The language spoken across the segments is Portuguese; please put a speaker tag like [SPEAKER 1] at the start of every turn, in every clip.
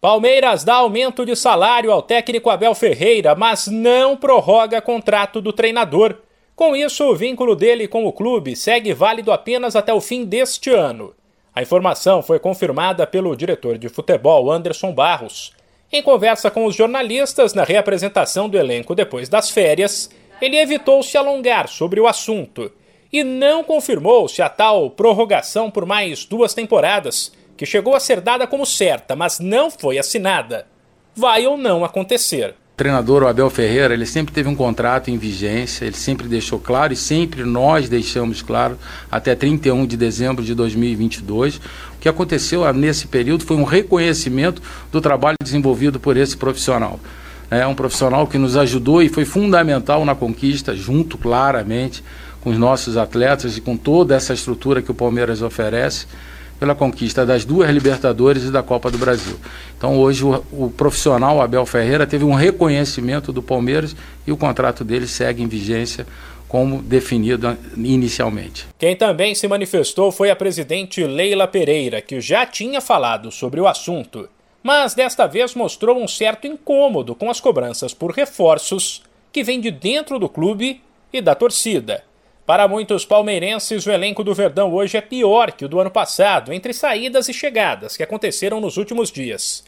[SPEAKER 1] Palmeiras dá aumento de salário ao técnico Abel Ferreira, mas não prorroga contrato do treinador. Com isso, o vínculo dele com o clube segue válido apenas até o fim deste ano. A informação foi confirmada pelo diretor de futebol Anderson Barros. Em conversa com os jornalistas na reapresentação do elenco depois das férias, ele evitou se alongar sobre o assunto e não confirmou se a tal prorrogação por mais duas temporadas que chegou a ser dada como certa, mas não foi assinada, vai ou não acontecer.
[SPEAKER 2] O treinador, Abel Ferreira, ele sempre teve um contrato em vigência, ele sempre deixou claro e sempre nós deixamos claro até 31 de dezembro de 2022. O que aconteceu nesse período foi um reconhecimento do trabalho desenvolvido por esse profissional. É um profissional que nos ajudou e foi fundamental na conquista, junto claramente com os nossos atletas e com toda essa estrutura que o Palmeiras oferece pela conquista das duas Libertadores e da Copa do Brasil. Então hoje o, o, profissional Abel Ferreira teve um reconhecimento do Palmeiras e o contrato dele segue em vigência como definido inicialmente.
[SPEAKER 1] Quem também se manifestou foi a presidente Leila Pereira, que já tinha falado sobre o assunto, mas desta vez mostrou um certo incômodo com as cobranças por reforços que vêm de dentro do clube e da torcida. Para muitos palmeirenses, o elenco do Verdão hoje é pior que o do ano passado, entre saídas e chegadas que aconteceram nos últimos dias.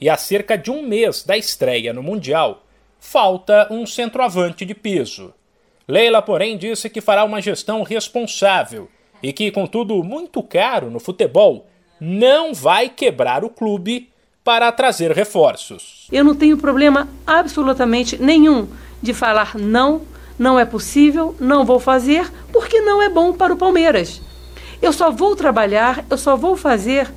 [SPEAKER 1] E há cerca de um mês da estreia no Mundial, falta um centroavante de peso. Leila, porém, disse que fará uma gestão responsável e que, contudo, muito caro no futebol, não vai quebrar o clube para trazer reforços.
[SPEAKER 3] Eu não tenho problema absolutamente nenhum de falar não não é possível, não vou fazer, porque não é bom para o Palmeiras. Eu só vou trabalhar, eu só vou fazer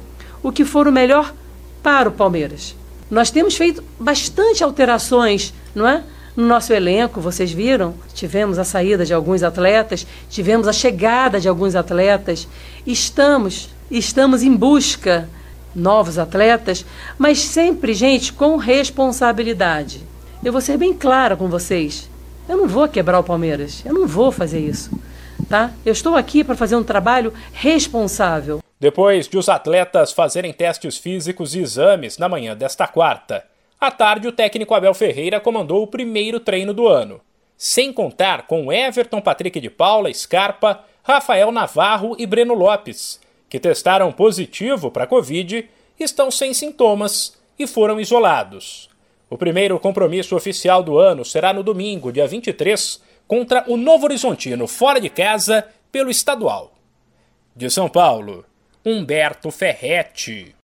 [SPEAKER 3] o que for o melhor para o Palmeiras. Nós temos feito bastante alterações, não é? No nosso elenco, vocês viram, tivemos a saída de alguns atletas, tivemos a chegada de alguns atletas. Estamos, estamos em busca novos atletas, mas sempre, gente, com responsabilidade. Eu vou ser bem clara com vocês. Eu não vou quebrar o Palmeiras. Eu não vou fazer isso. Tá? Eu estou aqui para fazer um trabalho responsável.
[SPEAKER 1] Depois de os atletas fazerem testes físicos e exames na manhã desta quarta, à tarde o técnico Abel Ferreira comandou o primeiro treino do ano, sem contar com Everton Patrick de Paula, Scarpa, Rafael Navarro e Breno Lopes, que testaram positivo para a Covid, estão sem sintomas e foram isolados. O primeiro compromisso oficial do ano será no domingo, dia 23, contra o Novo Horizontino, fora de casa, pelo estadual. De São Paulo, Humberto Ferretti.